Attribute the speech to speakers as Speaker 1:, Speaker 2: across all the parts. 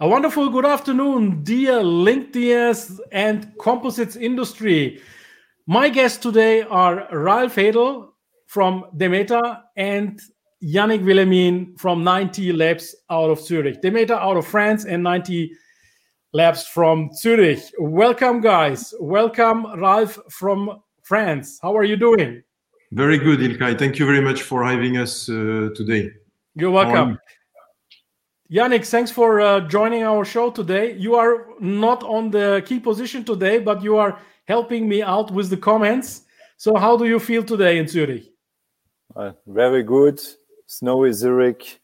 Speaker 1: A wonderful good afternoon, dear LinkedIn and composites industry. My guests today are Ralf Hedel from Demeta and Yannick Willemin from 9T Labs out of Zurich. Demeta out of France and 9T Labs from Zurich. Welcome, guys. Welcome, Ralf from France. How are you doing?
Speaker 2: Very good, Ilkay. Thank you very much for having us uh, today.
Speaker 1: You're welcome. Yannick, thanks for uh, joining our show today. You are not on the key position today, but you are helping me out with the comments. So, how do you feel today in Zurich?
Speaker 3: Uh, very good. Snowy Zurich,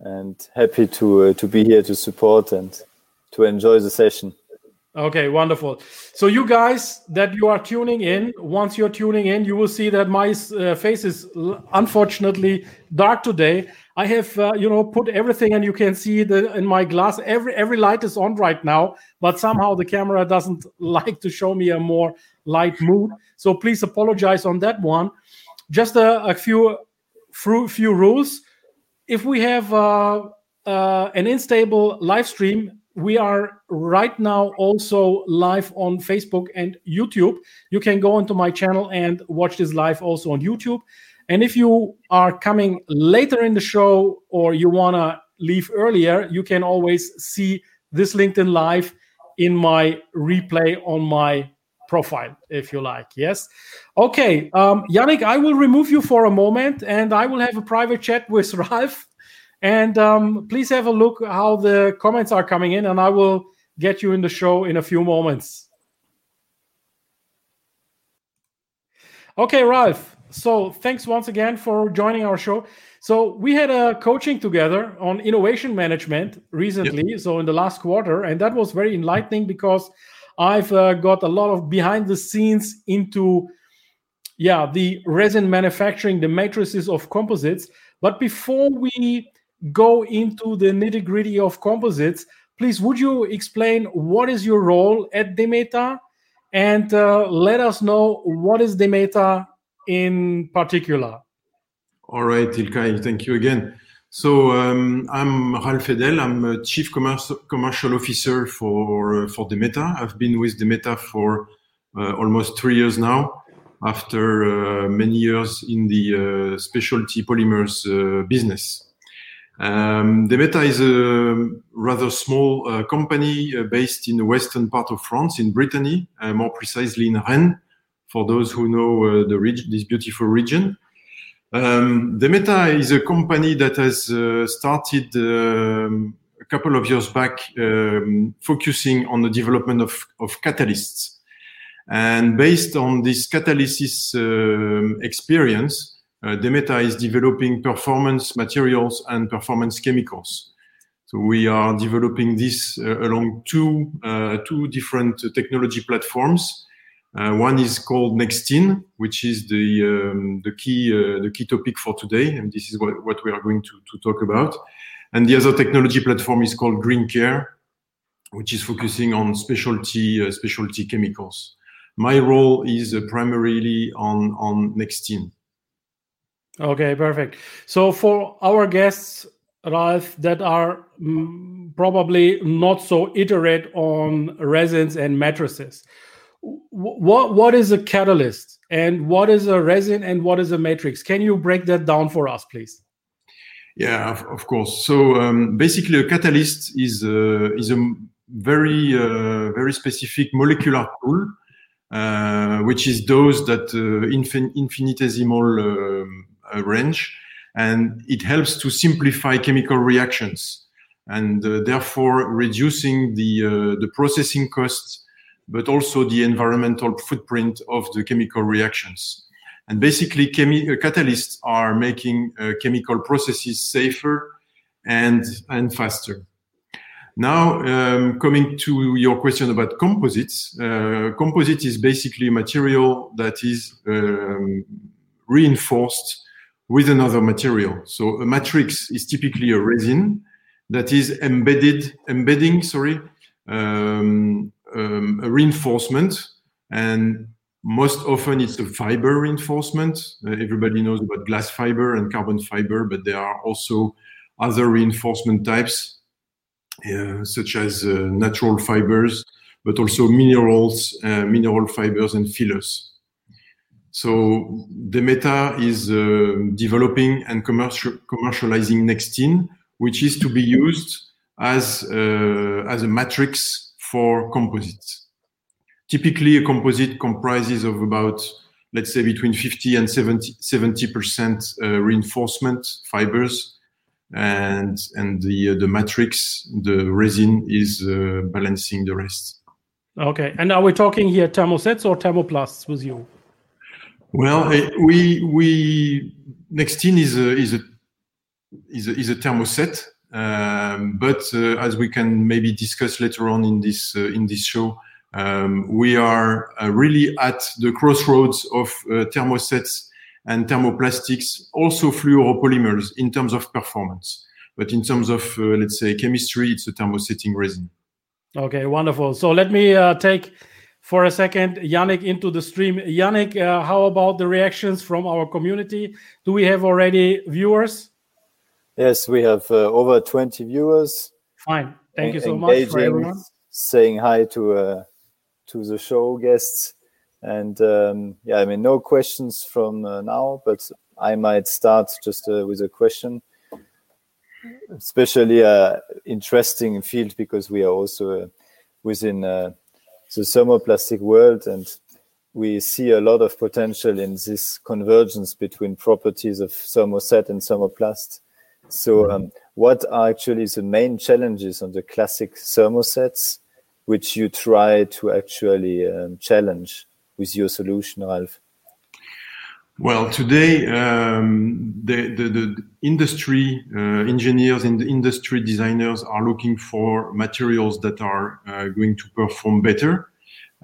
Speaker 3: and happy to uh, to be here to support and to enjoy the session.
Speaker 1: Okay, wonderful. So, you guys that you are tuning in, once you're tuning in, you will see that my uh, face is unfortunately dark today. I have uh, you know put everything, and you can see the in my glass. Every every light is on right now, but somehow the camera doesn't like to show me a more light mood. So please apologize on that one. Just a, a few few rules. If we have uh, uh, an unstable live stream, we are right now also live on Facebook and YouTube. You can go onto my channel and watch this live also on YouTube. And if you are coming later in the show or you want to leave earlier, you can always see this LinkedIn Live in my replay on my profile, if you like. Yes. Okay. Um, Yannick, I will remove you for a moment and I will have a private chat with Ralf. And um, please have a look how the comments are coming in, and I will get you in the show in a few moments. Okay, Ralph. So thanks once again for joining our show. So we had a coaching together on innovation management recently, yep. so in the last quarter, and that was very enlightening because I've uh, got a lot of behind the scenes into yeah the resin manufacturing, the matrices of composites. But before we go into the nitty gritty of composites, please would you explain what is your role at Demeta and uh, let us know what is Demeta in particular?
Speaker 2: All right, Ilkay, thank you again. So um, I'm Ralph Hedel. I'm a chief commerce, commercial officer for uh, for Demeta. I've been with Demeta for uh, almost three years now. After uh, many years in the uh, specialty polymers uh, business, um, Demeta is a rather small uh, company based in the western part of France, in Brittany, more precisely in Rennes for those who know uh, the this beautiful region. Um, Demeta is a company that has uh, started um, a couple of years back um, focusing on the development of, of catalysts. And based on this catalysis uh, experience, uh, Demeta is developing performance materials and performance chemicals. So we are developing this uh, along two, uh, two different technology platforms. Uh, one is called Nextene, which is the um, the key uh, the key topic for today, and this is what, what we are going to, to talk about. And the other technology platform is called Green Care, which is focusing on specialty uh, specialty chemicals. My role is uh, primarily on on Nextene.
Speaker 1: Okay, perfect. So for our guests, Ralph, that are mm, probably not so iterate on resins and matrices what what is a catalyst? And what is a resin and what is a matrix? Can you break that down for us please?
Speaker 2: Yeah of, of course. So um, basically a catalyst is uh, is a very uh, very specific molecular tool uh, which is those that uh, infin- infinitesimal um, range and it helps to simplify chemical reactions and uh, therefore reducing the the processing costs but also the environmental footprint of the chemical reactions. And basically, chemi- uh, catalysts are making uh, chemical processes safer and, and faster. Now, um, coming to your question about composites, uh, composite is basically a material that is um, reinforced with another material. So a matrix is typically a resin that is embedded, embedding, sorry, um, um, a reinforcement, and most often it's a fiber reinforcement. Uh, everybody knows about glass fiber and carbon fiber, but there are also other reinforcement types, uh, such as uh, natural fibers, but also minerals, uh, mineral fibers, and fillers. So Demeta is uh, developing and commercial, commercializing Nextene, which is to be used as, uh, as a matrix for composites. Typically, a composite comprises of about, let's say, between 50 and 70, percent uh, reinforcement fibers, and and the uh, the matrix, the resin, is uh, balancing the rest.
Speaker 1: Okay, and are we talking here thermosets or thermoplasts with you?
Speaker 2: Well, eh, we we Nextene is a is a is a, is a thermoset, um, but uh, as we can maybe discuss later on in this uh, in this show, um, we are uh, really at the crossroads of uh, thermosets and thermoplastics, also fluoropolymers in terms of performance. But in terms of, uh, let's say, chemistry, it's a thermosetting resin.
Speaker 1: Okay, wonderful. So let me uh, take for a second Yannick into the stream. Yannick, uh, how about the reactions from our community? Do we have already viewers?
Speaker 3: Yes, we have uh, over 20 viewers.
Speaker 1: Fine. Thank you so much for everyone.
Speaker 3: Saying hi to uh, to the show guests. And um, yeah, I mean, no questions from uh, now, but I might start just uh, with a question. Especially uh, interesting field because we are also uh, within uh, the thermoplastic world, and we see a lot of potential in this convergence between properties of thermoset and thermoplast. So, um, what are actually the main challenges on the classic thermosets, which you try to actually um, challenge? with your solution, Ralph?
Speaker 2: Well, today um, the, the, the, industry uh, engineers and the industry designers are looking for materials that are uh, going to perform better.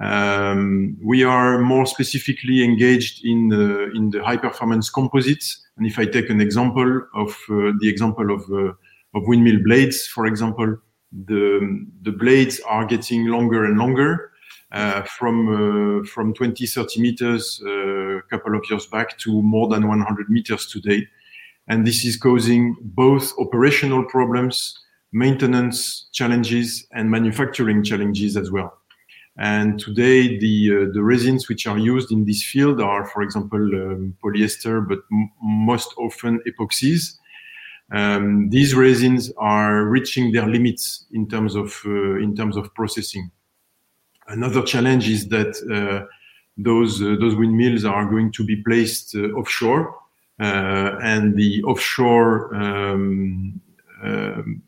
Speaker 2: Um, we are more specifically engaged in the, in the high performance composites. And if I take an example of uh, the example of, uh, of windmill blades, for example, the, the blades are getting longer and longer. Uh, from uh, from 20, 30 meters uh, a couple of years back to more than 100 meters today. And this is causing both operational problems, maintenance challenges, and manufacturing challenges as well. And today, the uh, the resins which are used in this field are, for example, um, polyester, but most often epoxies. Um, these resins are reaching their limits in terms of uh, in terms of processing. Another challenge is that uh, those uh, those windmills are going to be placed uh, offshore, and the offshore um, um,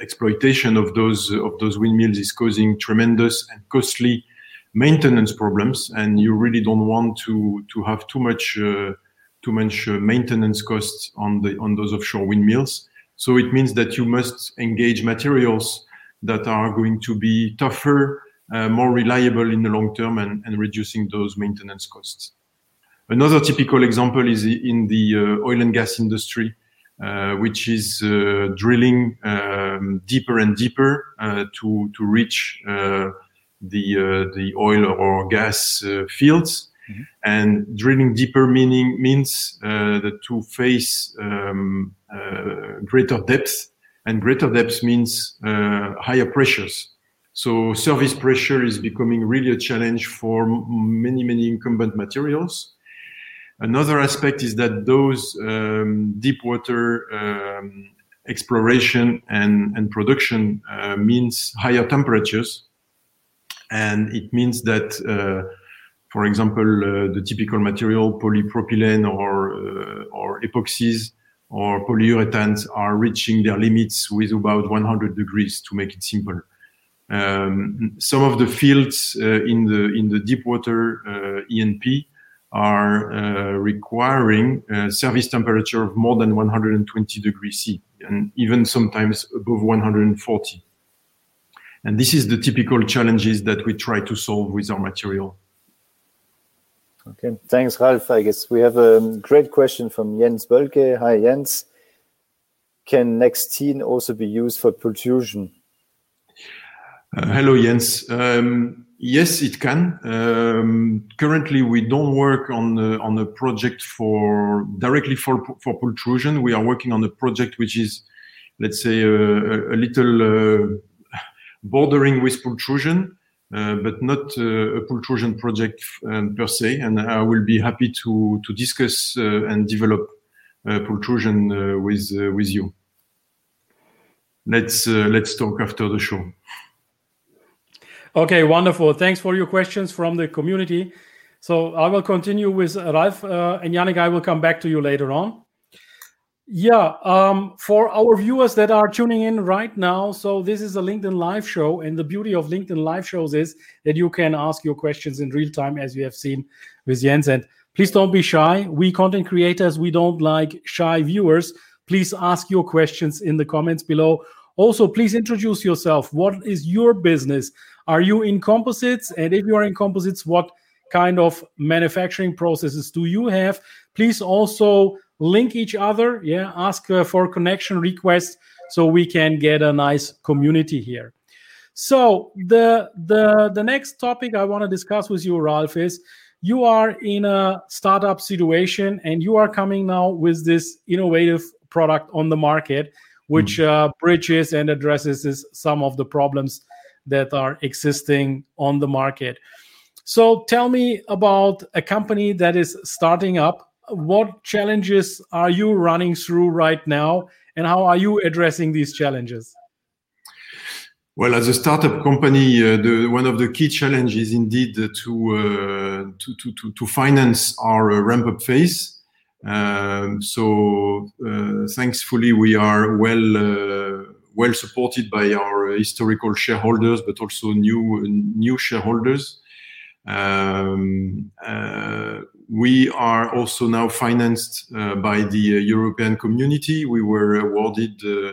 Speaker 2: exploitation of those of those windmills is causing tremendous and costly maintenance problems, and you really don't want to to have too much too much maintenance costs on the on those offshore windmills. So it means that you must engage materials that are going to be tougher, more reliable in the long term and, and, reducing those maintenance costs. Another typical example is in the uh, oil and gas industry, uh, which is uh, drilling um, deeper and deeper uh, to to reach uh, the the oil or gas fields. Mm-hmm. And drilling deeper meaning means that to face um, greater depth, and greater depth means higher pressures. So service pressure is becoming really a challenge for many, many incumbent materials. Another aspect is that those um, deep water um, exploration and, and production uh, means higher temperatures. And it means that, uh, for example, uh, the typical material, polypropylene or, uh, or epoxies or polyurethanes are reaching their limits with about 100 degrees to make it simple. Um, some of the fields uh, in the in the deep water uh, E&P are uh, requiring a service temperature of more than 120 degrees C, and even sometimes above 140. And this is the typical challenges that we try to solve with our material.
Speaker 3: Okay, thanks, Ralph. I guess we have a great question from Jens Bölke. Hi, Jens. Can Nextene also be used for pultrusion?
Speaker 2: Uh, hello, Jens. Um, yes, it can. Um, currently, we don't work on uh, on a project for directly for for pultrusion. We are working on a project which is, let's say, a, a little uh, bordering with pultrusion, uh, but not uh, a pultrusion project um, per se. And I will be happy to to discuss uh, and develop pultrusion with with you. Let's let's talk after the show.
Speaker 1: Okay, wonderful. Thanks for your questions from the community. So I will continue with Ralph uh, and Yannick. I will come back to you later on. Yeah, um, for our viewers that are tuning in right now, so this is a LinkedIn live show, and the beauty of LinkedIn live shows is that you can ask your questions in real time, as you have seen with Jens. And please don't be shy. We content creators, we don't like shy viewers. Please ask your questions in the comments below. Also, please introduce yourself. What is your business? Are you in composites? And if you are in composites, what kind of manufacturing processes do you have? Please also link each other yeah ask uh, for connection requests so we can get a nice community here so the the the next topic i want to discuss with you ralph is you are in a startup situation and you are coming now with this innovative product on the market which mm. uh, bridges and addresses some of the problems that are existing on the market. So tell me about a company that is starting up. What challenges are you running through right now and how are you addressing these challenges?
Speaker 2: Well, as a startup company, uh, the, one of the key challenges indeed to uh, to, to, to finance our uh, ramp up phase. Um, so uh, thankfully, we are well uh, well supported by our historical shareholders, but also new new shareholders. Um, uh, we are also now financed uh, by the uh, European community. We were awarded uh,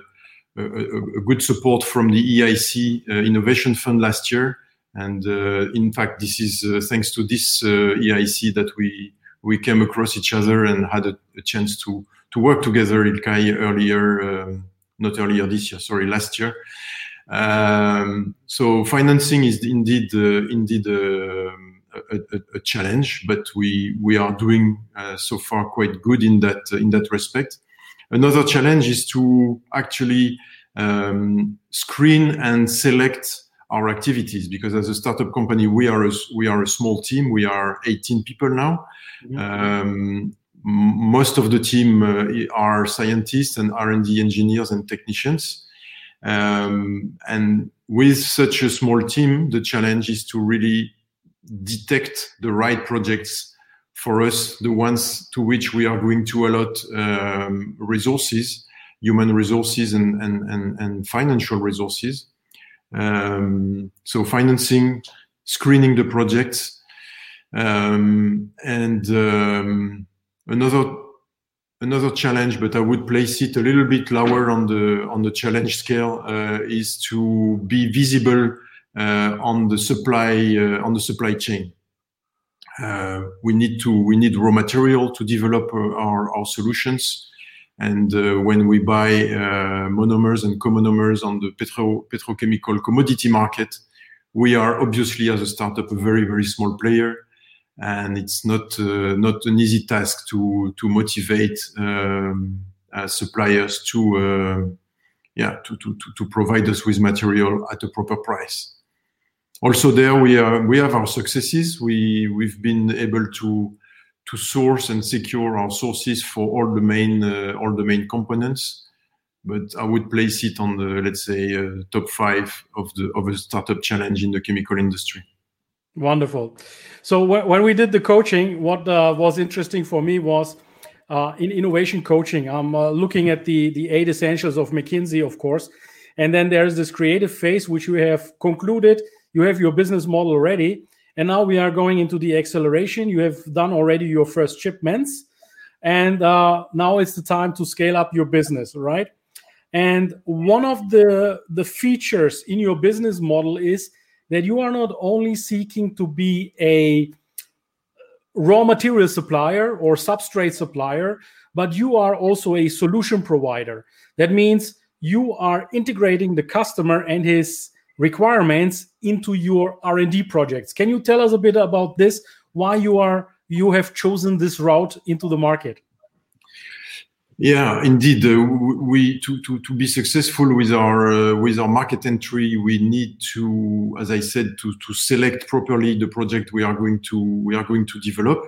Speaker 2: a, a, good support from the EIC uh, Innovation Fund last year. And uh, in fact, this is uh, thanks to this EIC that we we came across each other and had a, a chance to to work together, Ilkay, earlier, um, not earlier this year, sorry, last year. Um, so financing is indeed indeed um, a, a, challenge, but we we are doing uh, so far quite good in that in that respect. Another challenge is to actually um, screen and select our activities because as a startup company we are a, we are a small team we are 18 people now mm-hmm. um, most of the team uh, are scientists and r&d engineers and technicians um, and with such a small team the challenge is to really detect the right projects for us, the ones to which we are going to allot um, resources, human resources and, and, and, and financial resources. Um, so financing, screening the projects, um, and um, another another challenge, but I would place it a little bit lower on the on the challenge scale, uh, is to be visible uh, on the supply uh, on the supply chain. Uh, we need to we need raw material to develop our, our solutions. And when we buy monomers and comonomers on the petro petrochemical commodity market, we are obviously as a startup a very very small player and it's not uh, not an easy task to to motivate um, uh, suppliers to uh, yeah to, to to provide us with material at a proper price. Also there we are we have our successes. We we've been able to to source and secure our sources for all the main uh, all the main components. But i would place it on the let's say uh, top 5 of the of a startup challenge in the chemical industry
Speaker 1: wonderful. So when we did the coaching what uh, was interesting for me was uh, in innovation coaching. I'm uh, looking at the the eight essentials of mckinsey of course. And then there's this creative phase which we have concluded. You have your business model ready. And now we are going into the acceleration. You have done already your first shipments. And uh, now it's the time to scale up your business right? And one of the the features in your business model is that you are not only seeking to be a uh, raw material supplier or substrate supplier, but you are also a solution provider. That means you are integrating the customer and his requirements into your R&D projects. Can you tell us a bit about this? Why you are you have chosen this route into the market?
Speaker 2: Yeah, indeed. Uh, we to, to to be successful with our uh, with our market entry, we need to, as I said, to to select properly the project we are going to we are going to develop,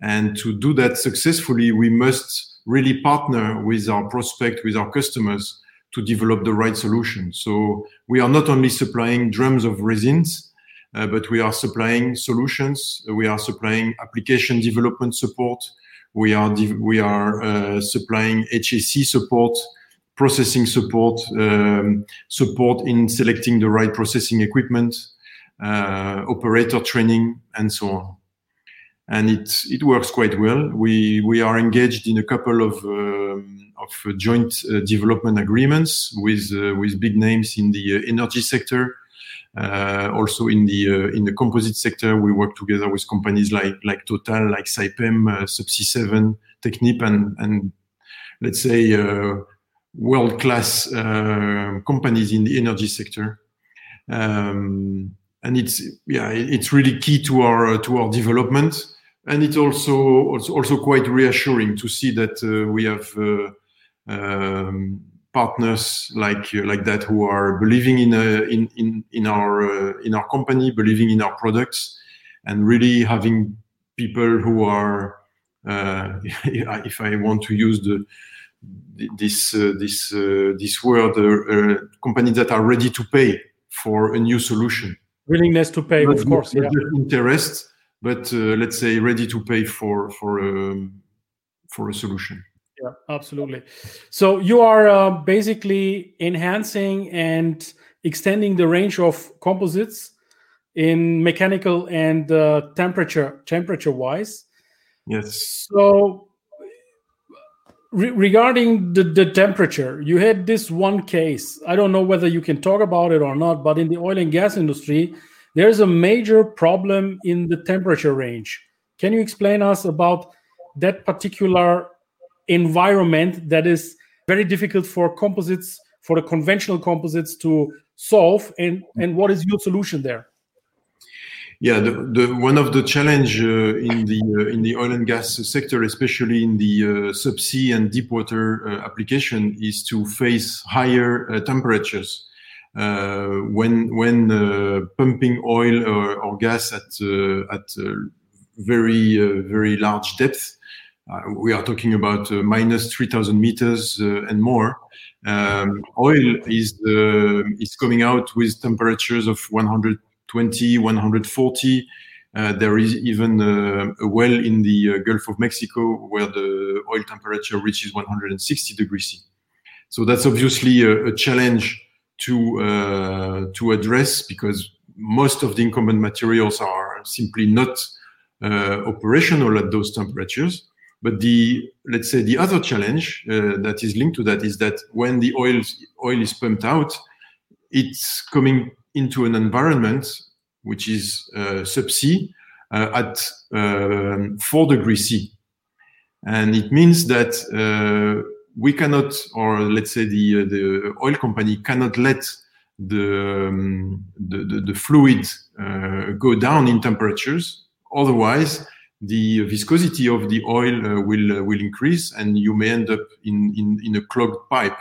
Speaker 2: and to do that successfully, we must really partner with our prospect, with our customers, to develop the right solution. So we are not only supplying drums of resins, uh, but we are supplying solutions. We are supplying application development support we are we are uh, supplying HAC support, processing support, um, support in selecting the right processing equipment, uh, operator training, and so on. And it it works quite well. We we are engaged in a couple of um, of joint uh, development agreements with with big names in the energy sector also in the uh, in the composite sector, we work together with companies like like Total, like Saipem, uh, Subsea 7, Technip, and and let's say world class companies in the energy sector. Um, and it's yeah, it's really key to our to our development, and it's also also, also quite reassuring to see that uh, we have uh, um, partners like uh, like that who are believing in uh, in in in our uh, in our company, believing in our products, and really having people who are, uh, if I want to use the this uh, this uh, this word, companies that are ready to pay for a new solution.
Speaker 1: Willingness to pay,
Speaker 2: not,
Speaker 1: of course,
Speaker 2: yeah. Interest, but let's say ready to pay for for um, for a solution
Speaker 1: yeah. Absolutely. So you are uh, basically enhancing and extending the range of composites in mechanical and uh, temperature temperature wise.
Speaker 2: Yes.
Speaker 1: So re- regarding the, the temperature you had this one case. I don't know whether you can talk about it or not but in the oil and gas industry there's a major problem in the temperature range. Can you explain us about that particular environment that is very difficult for composites for the conventional composites to solve and and what is your solution there?
Speaker 2: Yeah the, the one of the challenge uh, in the uh, in the oil and gas sector especially in the uh, subsea and deep water uh, application is to face higher uh, temperatures. Uh, when when pumping oil or, or gas at at very very large depth we are talking about uh, minus 3000 meters uh, and more. Um, oil is is coming out with temperatures of 120, 140. Uh, there is even uh, a well in the uh, Gulf of Mexico where the oil temperature reaches 160 degrees C. So that's obviously a, a challenge to to address because most of the incumbent materials are simply not operational at those temperatures. But the let's say the other challenge uh, that is linked to that is that when the oil oil is pumped out, it's coming into an environment which is uh, subsea uh, at um, four degrees C, and it means that uh, we cannot, or let's say the uh, the oil company cannot let the um, the, the, the, fluid uh, go down in temperatures. Otherwise, the viscosity of the oil uh, will uh, will increase, and you may end up in, in in a clogged pipe.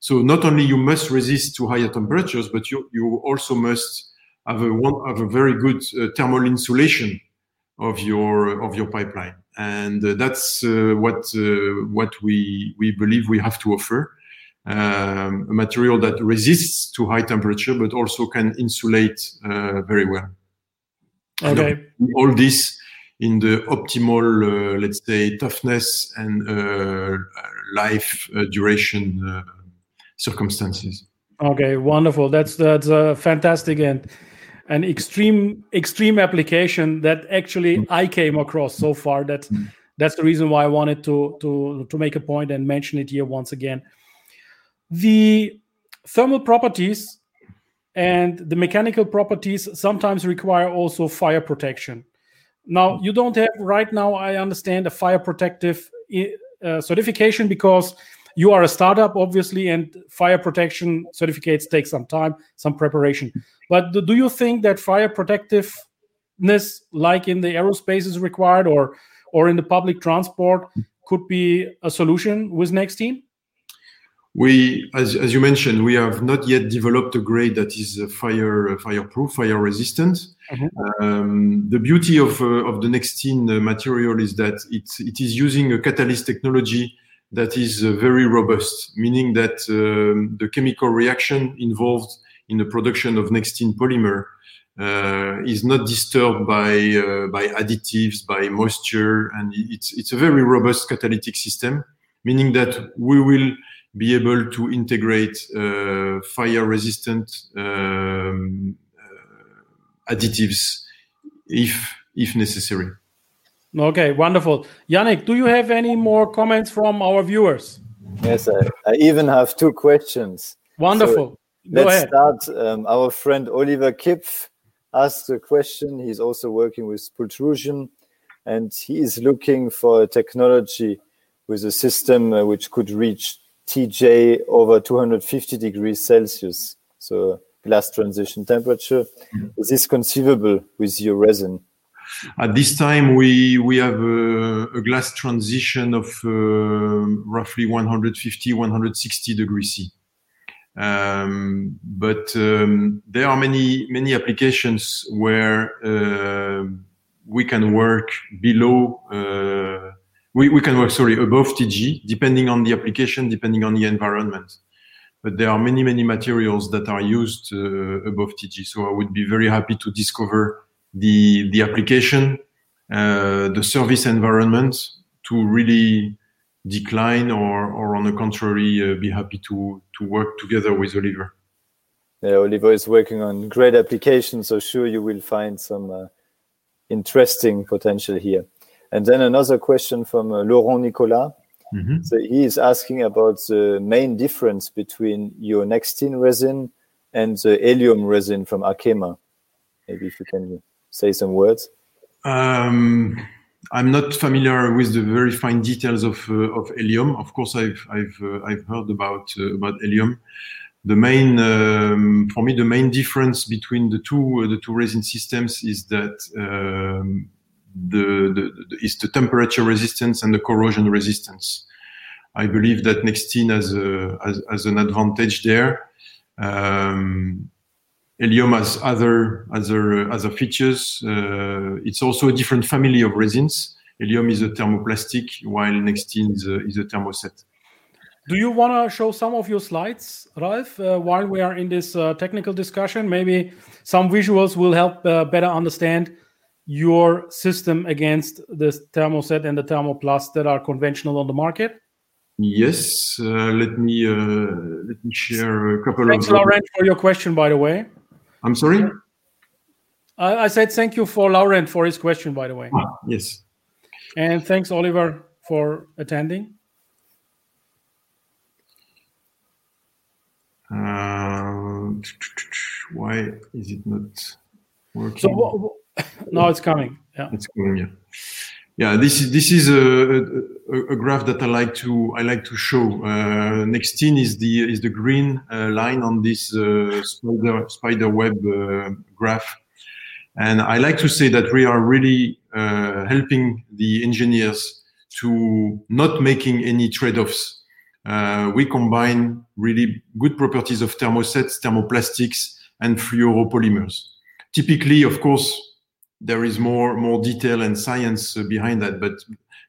Speaker 2: So not only you must resist to higher temperatures, but you you also must have a one have a very good uh, thermal insulation of your of your pipeline, and uh, that's uh, what uh, what we we believe we have to offer. Um, a material that resists to high temperature, but also can insulate very well.
Speaker 1: Okay.
Speaker 2: all this in the optimal, uh, let's say, toughness and uh, life uh, duration circumstances.
Speaker 1: Okay, wonderful. That's that's a fantastic and an extreme extreme application that actually mm. I came across so far. That mm. that's the reason why I wanted to to to make a point and mention it here once again. the thermal properties and the mechanical properties sometimes require also fire protection. Now, you don't have right now, I understand, a fire protective uh, certification because you are a startup, obviously, and fire protection certificates take some time, some preparation. But do you think that fire protectiveness, like in the aerospace, is required, or or in the public transport, could be a solution with Nextene?
Speaker 2: We, as, as you mentioned, we have not yet developed a grade that is uh, fire uh, fireproof, fire resistant. Mm-hmm. Um, the beauty of uh, of the Nextene uh, material is that it it is using a catalyst technology that is uh, very robust, meaning that um, the chemical reaction involved in the production of Nextene polymer uh, is not disturbed by by additives, by moisture, and it's it's a very robust catalytic system, meaning that we will be able to integrate uh, fire resistant um, uh, additives if if necessary.
Speaker 1: Okay, wonderful. Yannick, do you have any more comments from our viewers?
Speaker 3: Yes, I, I even have two questions.
Speaker 1: Wonderful.
Speaker 3: So let's ahead. start. Um, our friend Oliver Kipf asked a question. He's also working with pultrusion, and he is looking for a technology with a system uh, which could reach TG over 250 degrees Celsius, so glass transition temperature. Is this conceivable with your resin?
Speaker 2: At this time, we we have a, a glass transition of uh, roughly 150, 160 degrees C. Um, but um, there are many many applications where uh, we can work below uh, we, we can work, sorry, above TG, depending on the application, depending on the environment. But there are many, many materials that are used uh, above TG. So I would be very happy to discover the, the application, uh, the service environment to really decline or, or on the contrary, uh, be happy to, to work together with Oliver.
Speaker 3: Yeah, Oliver is working on great applications, so sure you will find some uh, interesting potential here. And then another question from uh, Laurent Nicolas. Mm-hmm. So he is asking about the main difference between your Nextene resin and the Elium resin from Arkema. Maybe if you can say some words.
Speaker 2: Um, I'm not familiar with the very fine details of uh, of Elium. Of course, I've I've uh, I've heard about uh, about Elium. The main um, for me the main difference between the two uh, the two resin systems is that um, the, the, the, is the temperature resistance and the corrosion resistance. I believe that Nextene has, a, has, has an advantage there. Um, Elium has other other other features. Uh, it's also a different family of resins. Elium is a thermoplastic, while Nextene is a, is a thermoset.
Speaker 1: Do you want to show some of your slides, Ralph, uh, while we are in this uh, technical discussion? Maybe some visuals will help uh, better understand your system against the thermoset and the thermoplast that are conventional on the market?
Speaker 2: Yes, uh, let me uh, let me share a couple
Speaker 1: Thanks,
Speaker 2: of.
Speaker 1: Thanks, Laurent, for your question. By the way,
Speaker 2: I'm sorry.
Speaker 1: I, I said thank you for Laurent for his question. By the way.
Speaker 2: Ah, yes.
Speaker 1: And thanks, Oliver, for attending.
Speaker 2: Uh, why is it not working?
Speaker 1: So, no, it's coming. Yeah,
Speaker 2: it's coming. Yeah, yeah. This is this is a, a, a, graph that I like to I like to show. Uh, Nextene is the is the green uh, line on this uh, spider spider web uh, graph, and I like to say that we are really uh, helping the engineers to not making any trade-offs. Uh, we combine really good properties of thermosets, thermoplastics, and fluoropolymers. Typically, of course, there is more more detail and science uh, behind that. But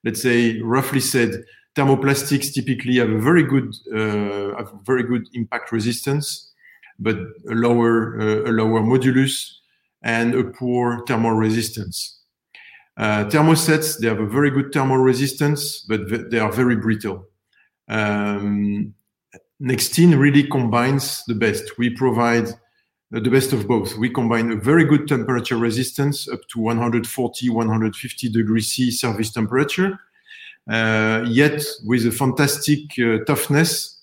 Speaker 2: let's say, roughly said, thermoplastics typically have a very good uh, a very good impact resistance, but a lower uh, a lower modulus and a poor thermal resistance. Uh, thermosets they have a very good thermal resistance, but they are very brittle. Um, Nextene really combines the best. We provide the best of both. We combine a very good temperature resistance up to 140, 150 degrees C service temperature, uh, yet with a fantastic uh, toughness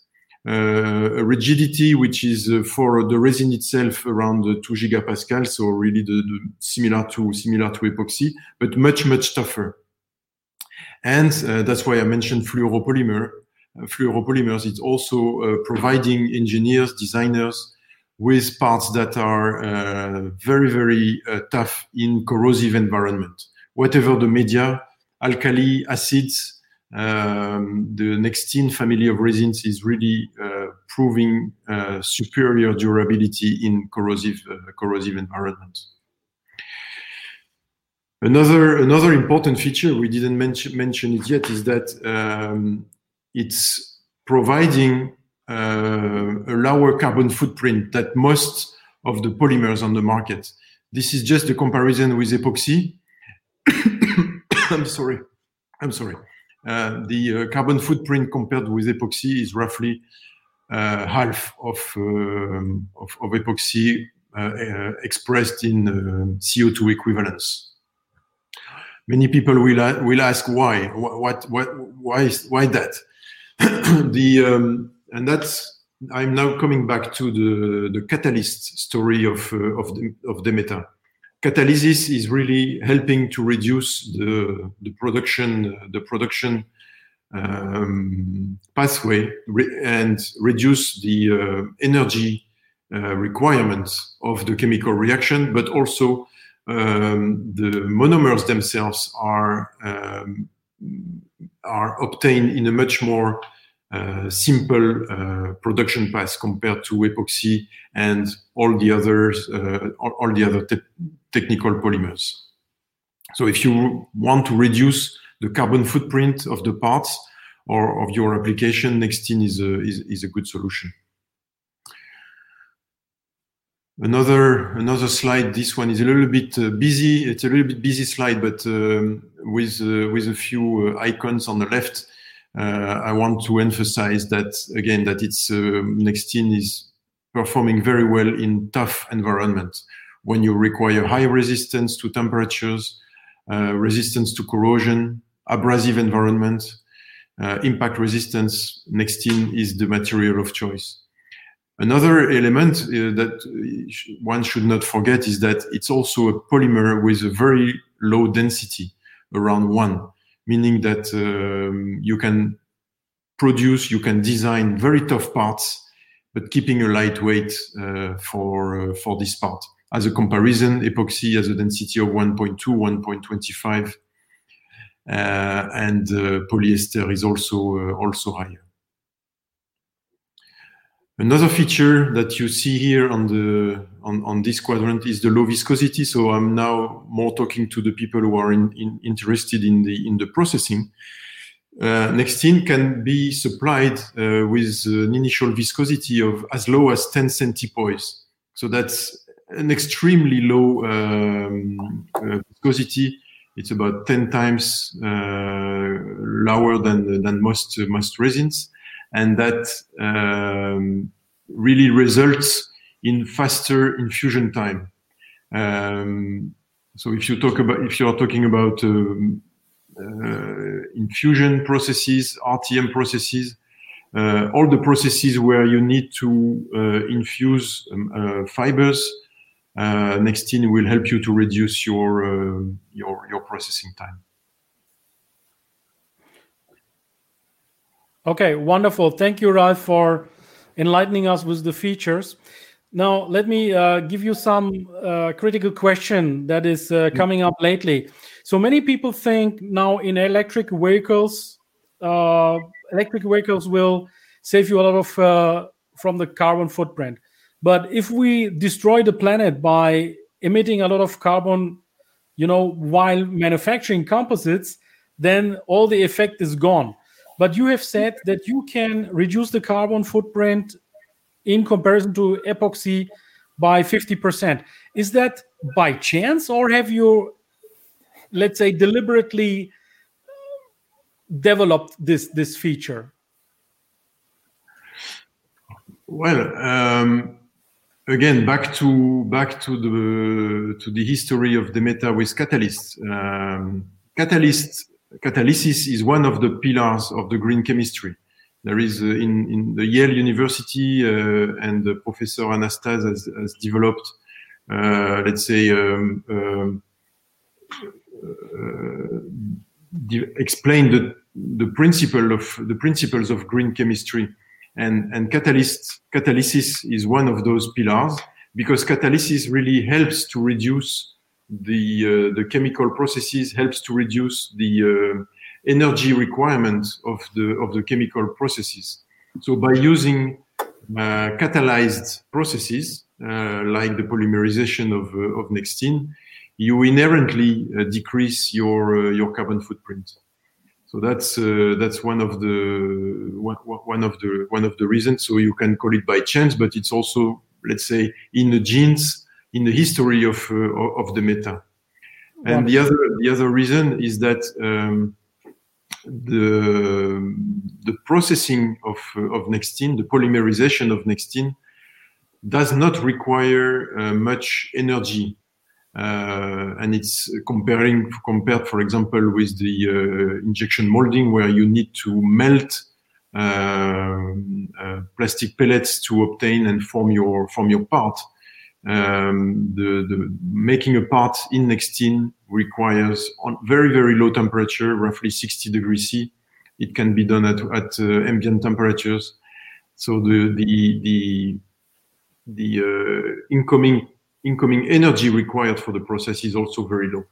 Speaker 2: uh, a rigidity which is uh, for the resin itself around 2 gigapascal, so really the, the similar to similar to epoxy, but much much tougher. And uh, that's why I mentioned fluoropolymer. Uh, fluoropolymers. It's also uh, providing engineers, designers with parts that are uh, very very tough in corrosive environment. Whatever the media, alkali, acids, um, the Nextene family of resins is really uh, proving uh, superior durability in corrosive uh, corrosive environment. Another another important feature we didn't mention mention it yet is that um, it's providing uh, a lower carbon footprint than most of the polymers on the market. This is just a comparison with epoxy. I'm sorry. I'm sorry. Uh, the uh, carbon footprint compared with epoxy is roughly uh, half of, um, epoxy expressed in CO2 equivalents. Many people will, will ask why, what, what, why, why that? and that's, I'm now coming back to the, the catalyst story of, of, the, of Demeta catalysis is really helping to reduce the, the production the production um, pathway re and reduce the uh, energy uh, requirements of the chemical reaction, but also um, the monomers themselves are um, are obtained in a much more uh, simple uh, production path compared to epoxy and all the others, uh, all, all, the other te technical polymers. So if you want to reduce the carbon footprint of the parts or of your application, Nextene is a, is, is a good solution. Another another slide. This one is a little bit uh, busy. It's a little bit busy slide, but um, with uh, with a few uh, icons on the left. Uh, I want to emphasize that again that it's uh, Nextene is performing very well in tough environments when you require high resistance to temperatures, uh, resistance to corrosion, abrasive environment, impact resistance, Nextene is the material of choice. Another element that one should not forget is that it's also a polymer with a very low density, around one, meaning that um, you can produce, you can design very tough parts, but keeping a lightweight uh, for, uh, for this part. As a comparison, epoxy has a density of 1.2, 1.25, uh, and uh, polyester is also uh, also higher. Another feature that you see here on the on, on this quadrant is the low viscosity. So I'm now more talking to the people who are in, in, interested in the in the processing. Uh, Nextene can be supplied uh, with an initial viscosity of as low as 10 centipoise. So that's an extremely low um, uh, viscosity. It's about 10 times uh, lower than, than most, most resins. And that um, really results in faster infusion time. Um, so if you talk about, if you are talking about um, uh, infusion processes, RTM processes, uh, all the processes where you need to uh, infuse um, uh, fibers uh, Nextene will help you to reduce your, uh, your, your processing time.
Speaker 1: Okay, wonderful. Thank you, Ralph, for enlightening us with the features. Now, let me uh, give you some uh, critical question that is uh, coming up lately. So many people think now in electric vehicles, uh, electric vehicles will save you a lot of uh, from the carbon footprint. But if we destroy the planet by emitting a lot of carbon, you know, while manufacturing composites, then all the effect is gone. But you have said that you can reduce the carbon footprint in comparison to epoxy by 50%. Is that by chance, or have you, let's say, deliberately developed this this feature?
Speaker 2: Well, um, again back to back to the to the history of Demeta with catalysts. Um, catalyst catalysis is one of the pillars of the green chemistry. There is in, in the Yale University and Professor Anastas has, has developed, let's say, um, um, explain the the principle of the principles of green chemistry and and catalyst catalysis is one of those pillars because catalysis really helps to reduce the uh, the chemical processes helps to reduce the uh, energy requirement of the of the chemical processes so by using uh, catalyzed processes like the polymerization of of nextene you inherently decrease your your carbon footprint so that's uh, that's one of the one, one of the one of the reasons. So you can call it by chance, but it's also let's say in the genes, in the history of uh, of Demeta. And the other the other reason is that um, the the processing of uh, of nextene, the polymerization of nextene, does not require uh, much energy uh, and it's comparing compared, for example, with the uh, injection molding, where you need to melt uh, plastic pellets to obtain and form your form your part. Um, the, the, making a part in Nextene requires on very very low temperature, roughly 60 degrees C. It can be done at, at uh, ambient temperatures. So the the the the uh, incoming incoming energy required for the process is also very low.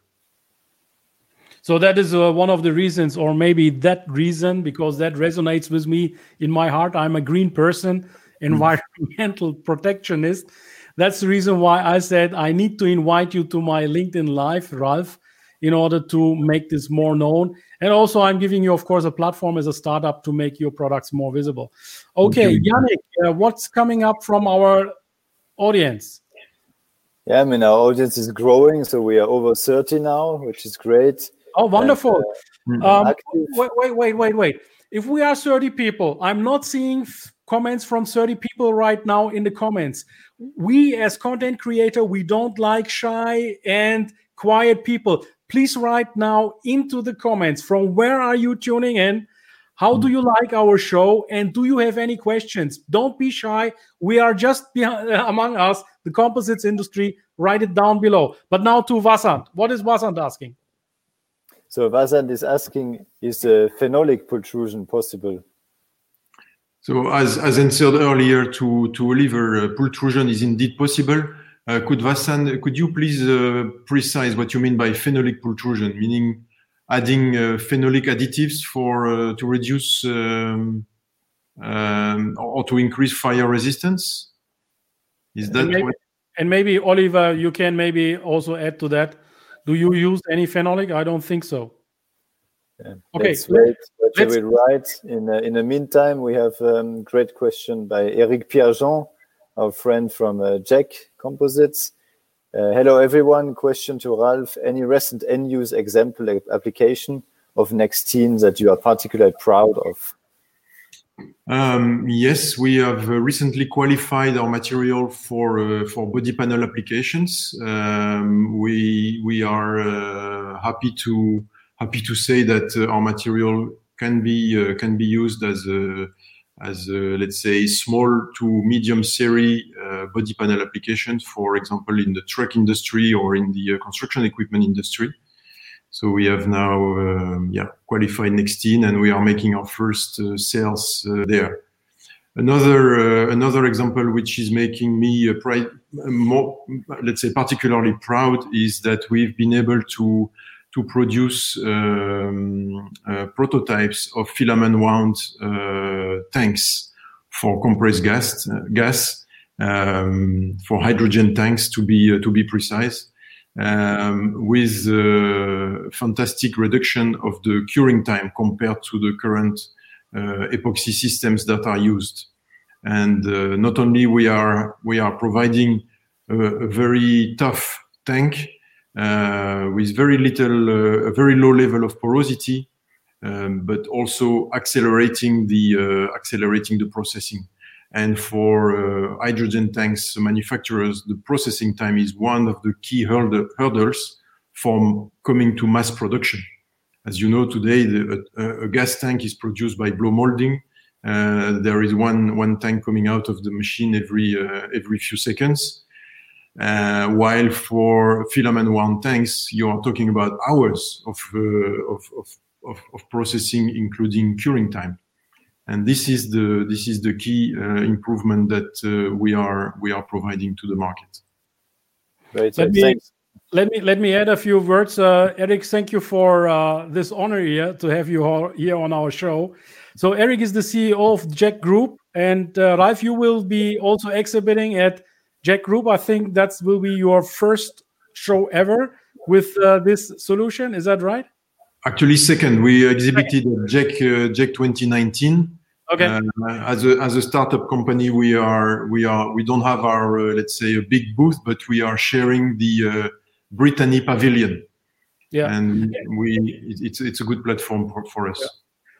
Speaker 1: So that is uh, one of the reasons, or maybe that reason, because that resonates with me in my heart. I'm a green person, hmm. environmental mm. protectionist. That's the reason why I said I need to invite you to my LinkedIn Live, Ralph, in order to make this more known. And also, I'm giving you, of course, a platform as a startup to make your products more visible. Okay, Yannick, uh, what's coming up from our audience?
Speaker 3: Yeah, I mean, our audience is growing, so we are over 30 now, which is great.
Speaker 1: Oh, wonderful. And, uh, um, wait, wait, wait, wait, wait. If we are 30 people, I'm not seeing comments from 30 people right now in the comments. We, as content creator, we don't like shy and quiet people. Please write now into the comments from where are you tuning in? How do you like our show? And do you have any questions? Don't be shy. We are just among us the composites industry, write it down below. But now to Vasant. What is Vasant asking?
Speaker 3: So Vasant is asking, is a phenolic pultrusion possible?
Speaker 2: So as, as answered earlier to, to Oliver, uh, pultrusion is indeed possible. Uh, could Vasant, could you please uh, precise what you mean by phenolic pultrusion, meaning adding uh, phenolic additives for uh, to reduce um, um, or to increase fire resistance? Is that
Speaker 1: and maybe, and maybe Oliver, you can maybe also add to that. Do you use any phenolic? I don't think so.
Speaker 3: Yeah. Okay, let's wait. What let's... will write in in the meantime? We have a um, great question by Eric Pierrejean, our friend from uh, JEC Composites. Uh, hello, everyone. Question to Ralph: Any recent end-use example application of Nextene that you are particularly proud of?
Speaker 2: Um, yes, we have uh, recently qualified our material for uh, for body panel applications. Um, we we are uh, happy to happy to say that uh, our material can be uh, can be used as a as a, let's say small to medium series uh, body panel applications. For example, in the truck industry or in the construction equipment industry. So we have now, um, yeah, qualified Nextene, and we are making our first uh, sales uh, there. Another uh, another example, which is making me pride, more, let's say, particularly proud, is that we've been able to to produce um, uh, prototypes of filament wound uh, tanks for compressed gas, uh, gas um, for hydrogen tanks to be to be precise um, with fantastic reduction of the curing time compared to the current uh, epoxy systems that are used. And uh, not only we are we are providing a, a very tough tank uh, with very little, uh, a very low level of porosity, um, but also accelerating the uh, accelerating the processing. And for uh, hydrogen tanks manufacturers, the processing time is one of the key hurdles from coming to mass production. As you know, today, the, a, a, gas tank is produced by blow molding, Uh, there is one one tank coming out of the machine every uh, every few seconds. Uh, while for filament one tanks, you are talking about hours of, of, of, of, of processing, including curing time and this is the this is the key uh, improvement that uh, we are we are providing to the market.
Speaker 1: Great. Let me, let me let me add a few words, uh, Eric. Thank you for uh, this honor here to have you all here on our show. So Eric is the CEO of JEC Group, and uh, Ralf, you will be also exhibiting at JEC Group. I think that will be your first show ever with uh, this solution. Is that right?
Speaker 2: Actually, second. We exhibited at JEC JEC 2019
Speaker 1: Okay.
Speaker 2: Uh, as a as a startup company, we are we are we don't have our uh, let's say a big booth, but we are sharing the uh, Brittany Pavilion.
Speaker 1: Yeah.
Speaker 2: And we it's it's a good platform for, for us. Yeah.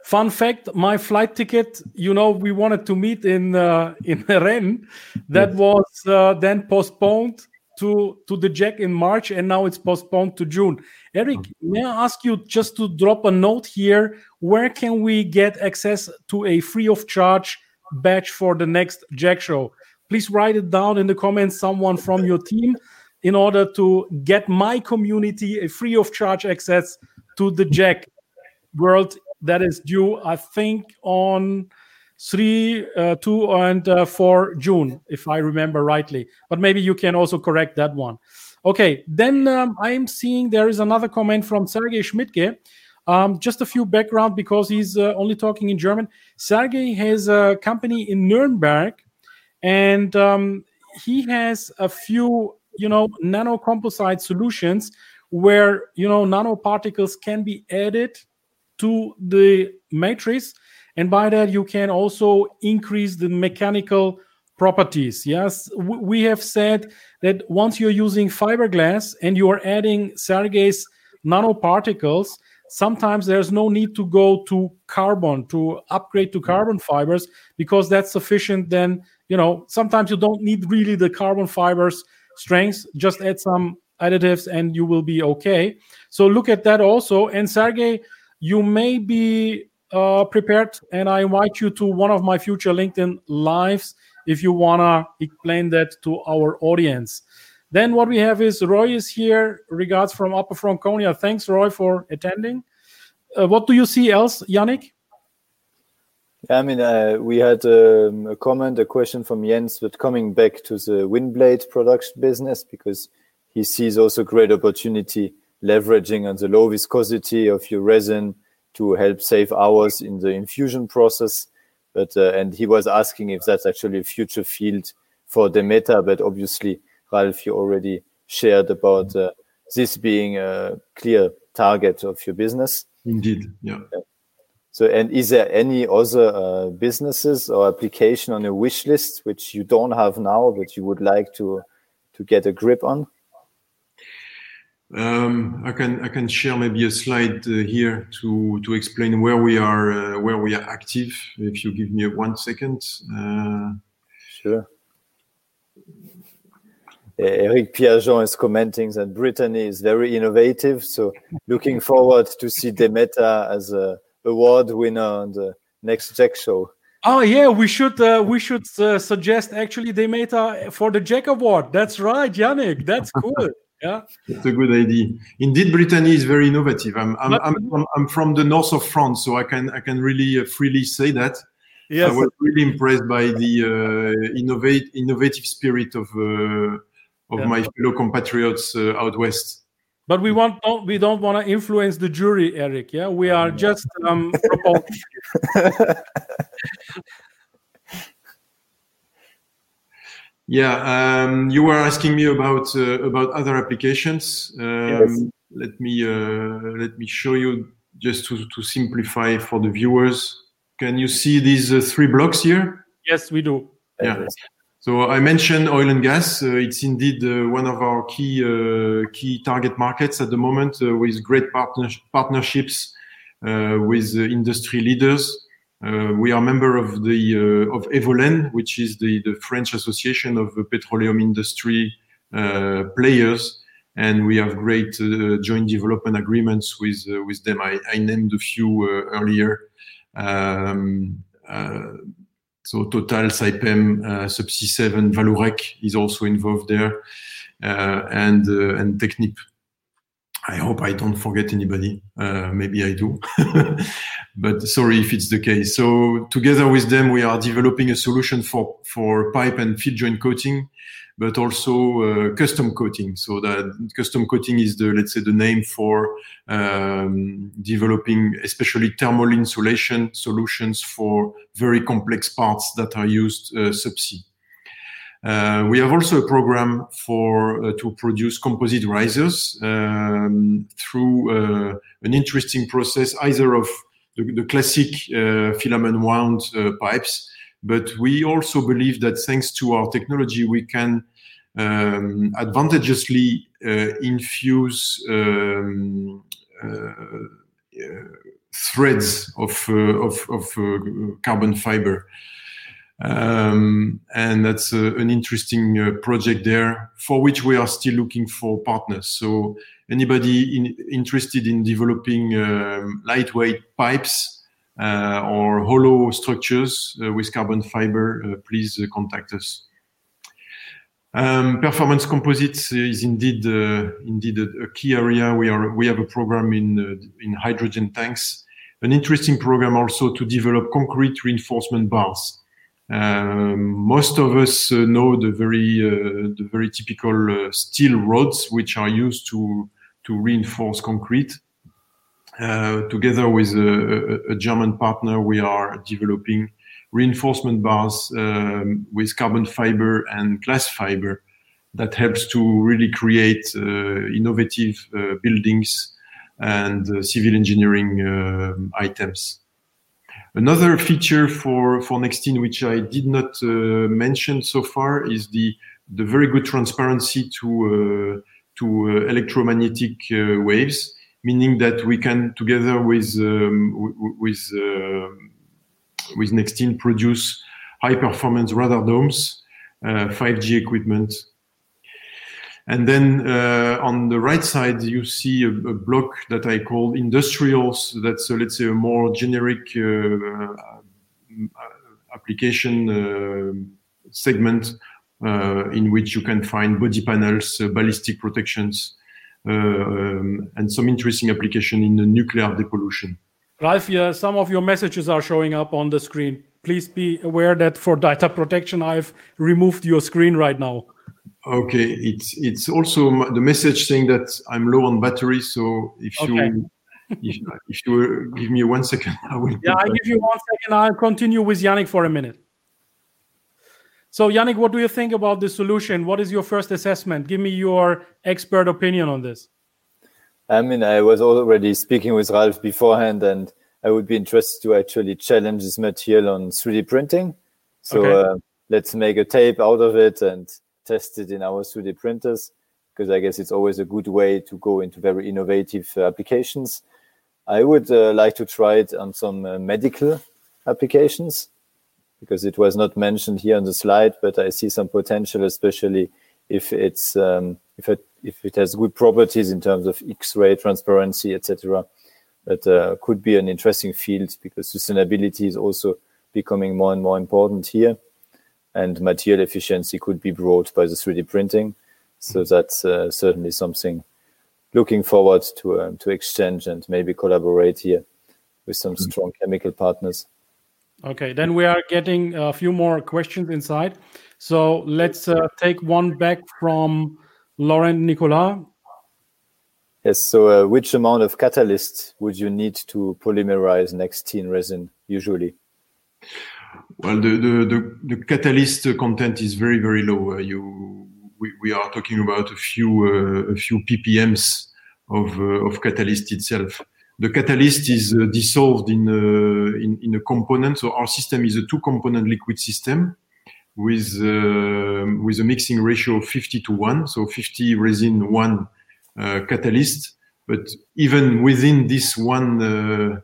Speaker 1: Fun fact: My flight ticket, you know, we wanted to meet in uh, in Rennes. That yes. was uh, then postponed to to the JEC in March, and now it's postponed to June. Eric, may I ask you just to drop a note here? Where can we get access to a free of charge batch for the next JEC show? Please write it down in the comments, someone from your team, in order to get my community a free of charge access to the JEC World that is due, I think, on 3, uh, 2, and uh, 4 June, if I remember rightly. But maybe you can also correct that one. Okay, then um, I'm seeing there is another comment from Sergei Schmidtke. Um, just a few background because he's uh, only talking in German. Sergei has a company in Nuremberg, and um, he has a few, you know, nanocomposite solutions where you know nanoparticles can be added to the matrix. And by that you can also increase the mechanical properties. Yes we have said that once you're using fiberglass and you're adding sergei's nanoparticles sometimes there's no need to go to carbon to upgrade to carbon fibers because that's sufficient. Then you know sometimes you don't need really the carbon fibers strength just add some additives and you will be okay. So look at that also. And sergey you may be uh, prepared, and I invite you to one of my future LinkedIn lives if you wanna explain that to our audience. Then what we have is Roy is here. Regards from Upper Franconia. Thanks, Roy, for attending. Uh, what do you see else, Yannick?
Speaker 3: Yeah, I mean, uh, we had um, a comment, a question from Jens, but coming back to the wind blade production business because he sees also great opportunity leveraging on the low viscosity of your resin to help save hours in the infusion process. But uh, and he was asking if that's actually a future field for Demeta. But obviously, Ralph, you already shared about uh, this being a clear target of your business.
Speaker 2: Indeed, yeah.
Speaker 3: So, and is there any other uh, businesses or application on your wish list which you don't have now, but you would like to to get a grip on?
Speaker 2: Um, I can I can share maybe a slide uh, here to to explain where we are uh, where we are active. If you give me one second. Uh,
Speaker 3: sure. Eric Pierrejean is commenting that Brittany is very innovative. So looking forward to see Demeta as a award winner on the next JEC show.
Speaker 1: Oh yeah, we should uh, we should uh, suggest actually Demeta for the JEC Award. That's right, Yannick. That's cool. Yeah,
Speaker 2: it's a good idea. Indeed, Brittany is very innovative. I'm I'm, I'm, from, I'm from the north of France, so I can I can really uh, freely say that. Yes. I was really impressed by the uh, innovate innovative spirit of uh, of yeah. my fellow compatriots uh, out west.
Speaker 1: But we want don't, we don't want to influence the jury, Eric. Yeah, we are just um,
Speaker 2: Yeah, um, you were asking me about uh, about other applications. Um, yes. Let me uh, let me show you just to, to simplify for the viewers. Can you see these uh, three blocks here?
Speaker 1: Yes, we do.
Speaker 2: Yeah. So I mentioned oil and gas. Uh, it's indeed uh, one of our key uh, key target markets at the moment, with great partner partnerships with industry leaders. Uh, we are a member of the uh, of Evolen, which is the, the French Association of Petroleum Industry uh, players, and we have great joint development agreements with with them. I, I named a few earlier. Um, so Total, Saipem, Subsea 7, Vallourec is also involved there, and and Technip. I hope I don't forget anybody. Uh, maybe I do, but sorry if it's the case. So together with them, we are developing a solution for for pipe and field joint coating, but also uh, custom coating. So that custom coating is the let's say the name for um, developing especially thermal insulation solutions for very complex parts that are used uh, subsea. Uh, we have also a program for uh, to produce composite risers um, through uh, an interesting process, either of the, the classic uh, filament wound uh, pipes, but we also believe that thanks to our technology, we can um, advantageously uh, infuse um, threads of of, of carbon fiber. Um, and that's an interesting uh, project there for which we are still looking for partners. So anybody in, interested in developing um, lightweight pipes uh, or hollow structures uh, with carbon fiber, uh, please uh, contact us. Um, performance composites is indeed indeed a, a, key area. We are we have a program in in hydrogen tanks. An interesting program also to develop concrete reinforcement bars. Um, most of us uh, know the very uh, the very typical uh, steel rods which are used to to reinforce concrete. Uh, together with a, a, German partner, we are developing reinforcement bars um, with carbon fiber and glass fiber that helps to really create uh, innovative uh, buildings and civil engineering um, items. Another feature for, for Nextene, which I did not uh, mention so far, is the, the very good transparency to, uh, to uh, electromagnetic waves, meaning that we can, together with, um, with, with Nextene, produce high performance radar domes, 5G uh, equipment, and then uh, on the right side, you see a, a, block that I call industrials. That's, uh, let's say, a more generic uh, uh application segment in which you can find body panels, ballistic protections, um, and some interesting application in the nuclear depollution.
Speaker 1: Ralph, yeah, some of your messages are showing up on the screen. Please be aware that for data protection, I've removed your screen right now.
Speaker 2: Okay, it's it's also the message saying that I'm low on battery. So if okay. you if, if you give me one second, I will.
Speaker 1: Yeah, I give you one second. I'll continue with Yannick for a minute. So Yannick, what do you think about the solution? What is your first assessment? Give me your expert opinion on this.
Speaker 3: I mean, I was already speaking with Ralph beforehand, and I would be interested to actually challenge this material on 3D printing. So okay. uh, let's make a tape out of it and tested in our 3D printers because I guess it's always a good way to go into very innovative uh, applications. I would uh, like to try it on some uh, medical applications because it was not mentioned here on the slide, but I see some potential, especially if it's um, if it if it has good properties in terms of X-ray transparency, etc. That uh, could be an interesting field because sustainability is also becoming more and more important here and material efficiency could be brought by the 3D printing. So mm-hmm. that's uh, certainly something looking forward to um, to exchange and maybe collaborate here with some mm-hmm. strong chemical partners.
Speaker 1: Okay, then we are getting a few more questions inside. So let's uh, take one back from Laurent Nicolas.
Speaker 3: Yes. So, uh, which amount of catalyst would you need to polymerize Nextene resin usually?
Speaker 2: Well, the, the, the, the, catalyst content is very, very low. Uh, you, we, we are talking about a few, uh, a few ppms of, uh, of catalyst itself. The catalyst is uh, dissolved in, uh, in, in, a component. So our system is a two component liquid system with, uh, with a mixing ratio of 50 to 1. So 50 resin, one catalyst. But even within this one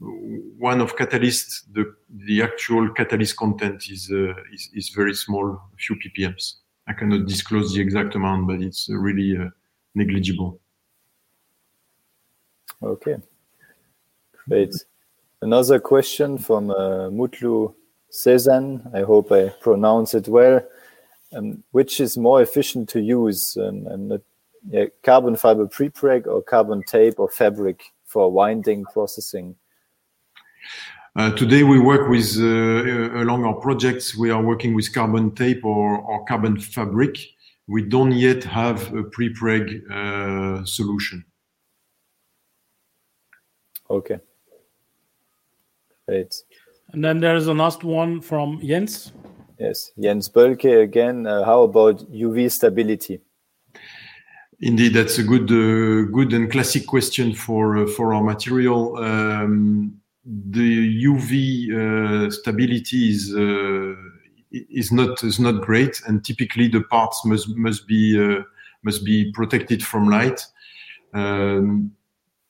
Speaker 2: one of catalyst, the, the actual catalyst content is, uh, is, is, very small, a few ppms. I cannot disclose the exact amount, but it's really uh, negligible.
Speaker 3: Okay, great. Another question from uh, Mutlu Cezanne. I hope I pronounce it well. Um, which is more efficient to use, um, um, yeah, carbon fiber prepreg or carbon tape or fabric for winding processing?
Speaker 2: Uh, today we work with, uh, along our projects, we are working with carbon tape or, or carbon fabric. We don't yet have a pre-preg uh, solution.
Speaker 3: Okay. Great.
Speaker 1: And then there's a last one from Jens.
Speaker 3: Yes, Jens Bölke again. Uh, how about UV stability?
Speaker 2: Indeed, that's a good, uh, good and classic question for uh, for our material. Um, the UV uh, stability is uh, is not is not great, and typically the parts must must be uh, must be protected from light, um,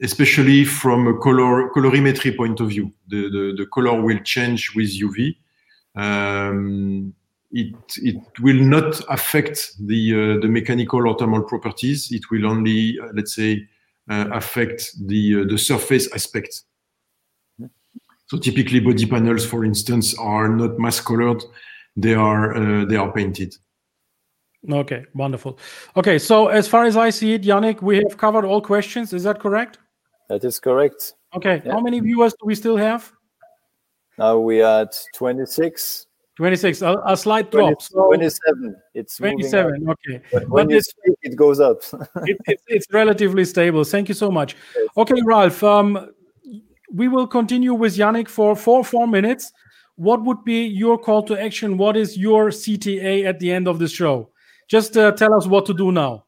Speaker 2: especially from a color colorimetry point of view. The, the, the color will change with UV. Um, it it will not affect the uh, the mechanical or thermal properties. It will only uh, let's say uh, affect the the surface aspect. So typically, body panels, for instance, are not mass colored; they are uh, they are painted.
Speaker 1: Okay, wonderful. Okay, so as far as I see it, Yannick, we have covered all questions. Is that correct?
Speaker 3: That is correct.
Speaker 1: Okay, yeah. how many viewers do we still have?
Speaker 3: Now we are at 26.
Speaker 1: 26, a, a slight drop.
Speaker 3: 27. It's
Speaker 1: 27, okay.
Speaker 3: But when but you speak, it goes up.
Speaker 1: it, it, it's relatively stable. Thank you so much. Okay, Ralph, um, we will continue with Yannick for four four minutes. What would be your call to action? What is your CTA at the end of the show? Just uh, tell us what to do now.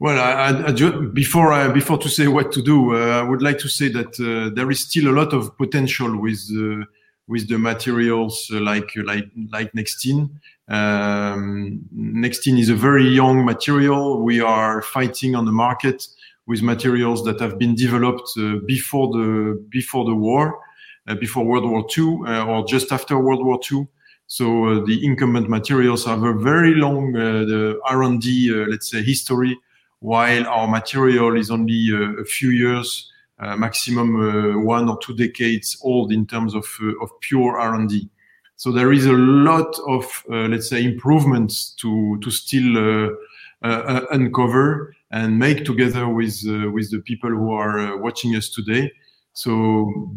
Speaker 2: Well, I, I, before I, before to say what to do, uh, I would like to say that uh, there is still a lot of potential with uh, with the materials uh, like like like Nextene. Um, Nextene is a very young material. We are fighting on the market with materials that have been developed uh, before the before the war, uh, before World War II, uh, or just after World War II. So uh, the incumbent materials have a very long uh, R&D, uh, let's say, history, while our material is only a few years, maximum one or two decades old in terms of, of pure R&D. So there is a lot of, let's say, improvements to, to still uncover and make together with uh, with the people who are uh, watching us today. So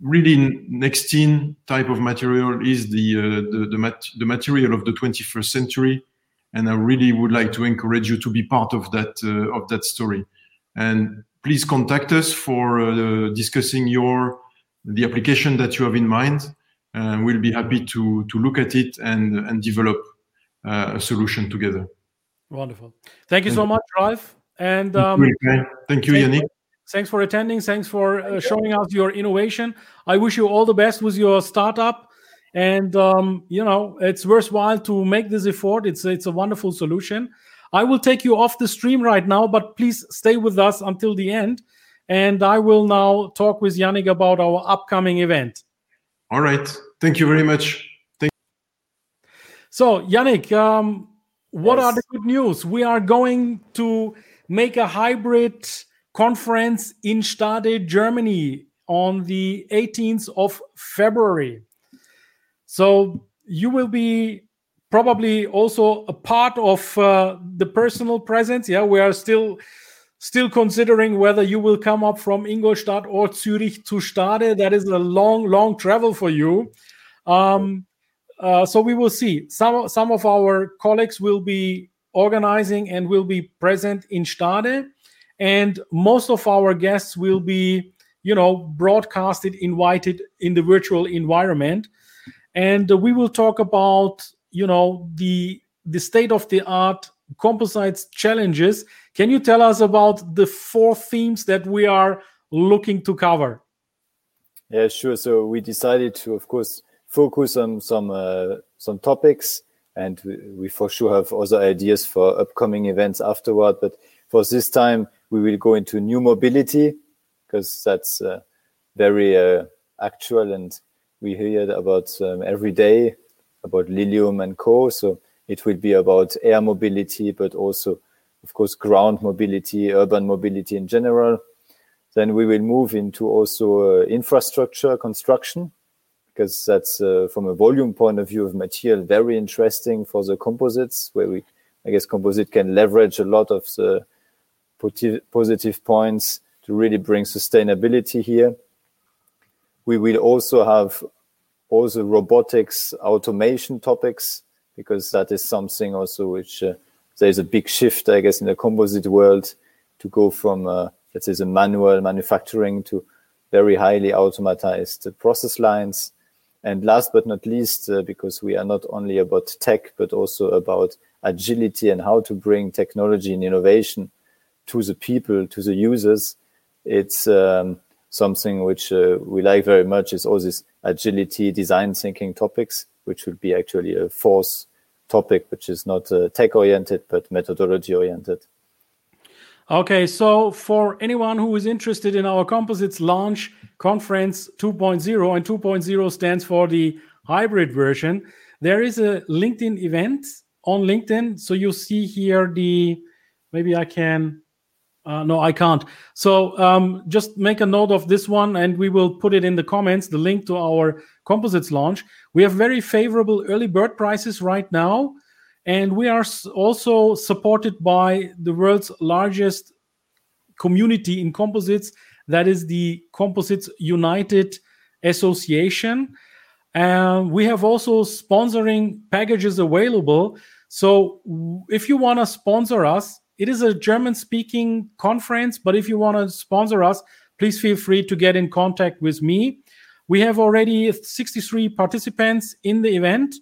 Speaker 2: really Nextene type of material is the uh, the the, mat the, material of the 21st century. And i really would like to encourage you to be part of that uh, of that story. And please contact us for uh, discussing your the application that you have in mind. And we'll be happy to to look at it and and develop uh, a solution together
Speaker 1: Wonderful. Thank you so much, Ralph. And um,
Speaker 2: thank you, Yannick.
Speaker 1: Thanks for attending. Thanks for uh, showing us your innovation. I wish you all the best with your startup. And um, you know, it's worthwhile to make this effort. It's it's a wonderful solution. I will take you off the stream right now, but please stay with us until the end. And I will now talk with Yannick about our upcoming event.
Speaker 2: All right. Thank you very much. Thank
Speaker 1: so, Yannick, um, what yes. are the good news? We are going to make a hybrid conference in Stade, Germany on the 18th of February. So you will be probably also a part of uh, the personal presence. Yeah, we are still still considering whether you will come up from Ingolstadt or Zurich to Stade. That is a long, long travel for you. Um, uh, so we will see. Some some of our colleagues will be organizing and will be present in Stade, and most of our guests will be, you know, broadcasted, invited in the virtual environment, and uh, we will talk about, you know, the the state of the art composites challenges. Can you tell us about the four themes that we are looking to cover?
Speaker 3: Yeah, sure. So we decided to, of course focus on some uh, some topics, and we, we, for sure have other ideas for upcoming events afterward. But for this time, we will go into new mobility because that's uh, very uh, actual, and we hear about um, every day about Lilium and co. So it will be about air mobility, but also, of course, ground mobility, urban mobility in general. Then we will move into also uh, infrastructure construction because that's uh, from a volume point of view of material very interesting for the composites where we i guess composite can leverage a lot of the positive points to really bring sustainability here. We will also have all the robotics automation topics because that is something also which uh, there's a big shift i guess in the composite world to go from uh, let's say the manual manufacturing to very highly automatized process lines and last but not least, uh, because we are not only about tech, but also about agility and how to bring technology and innovation to the people, to the users, it's um, something which uh, we like very much is all this agility, design thinking topics, which would be actually a fourth topic, which is not uh, tech oriented, but methodology oriented.
Speaker 1: Okay, so for anyone who is interested in our composites launch conference 2.0, and 2.0 stands for the hybrid version, there is a LinkedIn event on LinkedIn. So you see here the, maybe I can, uh, no, I can't. So um, just make a note of this one and we will put it in the comments, the link to our composites launch. We have very favorable early bird prices right now. And we are also supported by the world's largest community in composites, that is the Composites United Association. And we have also sponsoring packages available. So if you want to sponsor us, it is a German speaking conference, but if you want to sponsor us, please feel free to get in contact with me. We have already 63 participants in the event.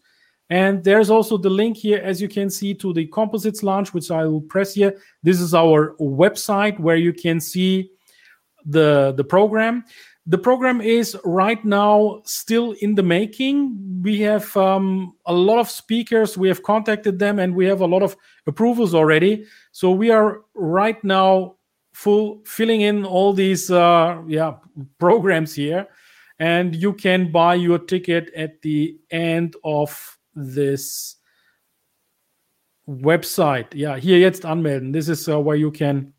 Speaker 1: And there's also the link here, as you can see, to the composites launch, which I will press here. This is our website where you can see the, the program. The program is right now still in the making. We have um, a lot of speakers. We have contacted them and we have a lot of approvals already. So we are right now full filling in all these uh, yeah programs here and you can buy your ticket at the end of this website. Yeah, hier jetzt anmelden. This is uh, where you can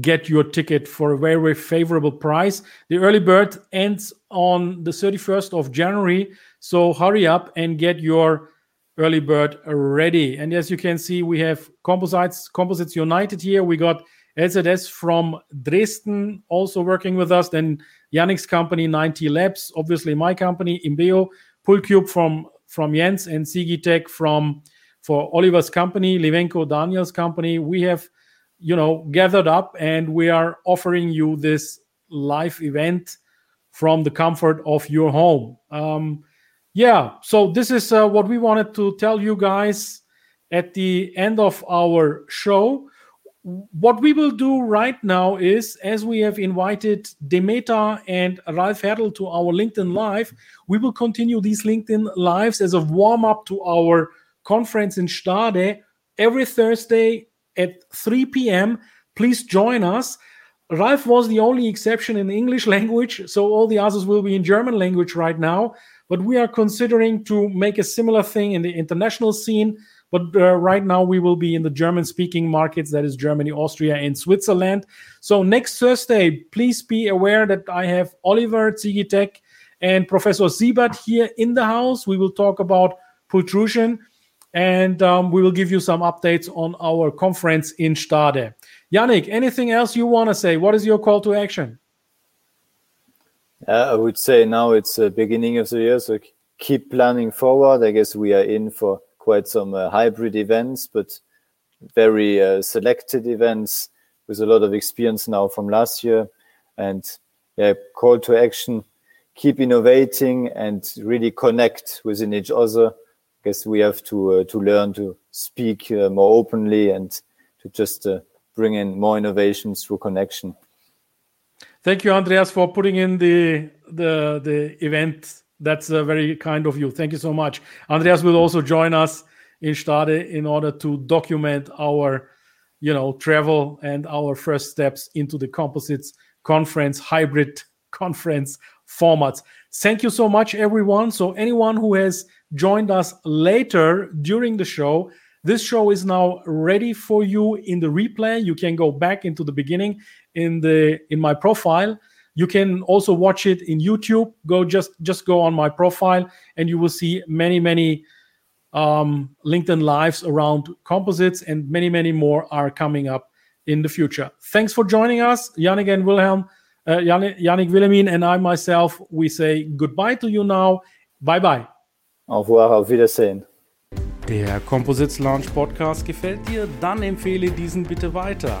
Speaker 1: get your ticket for a very, very favorable price. The early bird ends on the 31st of January. So hurry up and get your early bird ready. And as you can see, we have composites, composites united here. We got LZS from Dresden also working with us. Then Yannick's company, 9T Labs, obviously my company, Imbeo, Pullcube from from Jens and Sigitech from for Oliver's company, Livenko Daniel's company. We have, you know, gathered up and we are offering you this live event from the comfort of your home. Um, yeah, so this is uh, what we wanted to tell you guys at the end of our show what we will do right now is, as we have invited Demeta and Ralph Herdl to our LinkedIn Live, we will continue these LinkedIn Lives as a warm up to our conference in Stade every Thursday at 3 p.m. Please join us. Ralph was the only exception in the English language, so all the others will be in German language right now. But we are considering to make a similar thing in the international scene but uh, right now, we will be in the German speaking markets that is, Germany, Austria, and Switzerland. So, next Thursday, please be aware that I have Oliver Zigitech and Professor Siebert here in the house. We will talk about pultrusion and um, we will give you some updates on our conference in Stade. Yannick, anything else you want to say? What is your call to action?
Speaker 3: Uh, I would say now it's the beginning of the year, so keep planning forward. I guess we are in for quite some uh, hybrid events, but very uh, selected events with a lot of experience now from last year. And yeah, call to action, keep innovating and really connect within each other. I guess we have to uh, to learn to speak more openly and to just bring in more innovations through connection.
Speaker 1: Thank you, Andreas, for putting in the the the event that's uh, very kind of you. Thank you so much. Andreas will also join us in Stade in order to document our, you know, travel and our first steps into the composites conference hybrid conference formats. Thank you so much, everyone. So anyone who has joined us later during the show, this show is now ready for you in the replay. You can go back into the beginning in the in my profile. You can also watch it in YouTube. Go just just go on my profile, and you will see many many um, LinkedIn lives around composites, and many many more are coming up in the future. Thanks for joining us, Yannick and Wilhelm. Uh, Yannick, Yannick Willemin and I myself, we say goodbye to you now. Bye bye.
Speaker 3: Au revoir, auf Wiedersehen.
Speaker 1: Der Composites Launch Podcast gefällt dir? Dann empfehle diesen bitte weiter.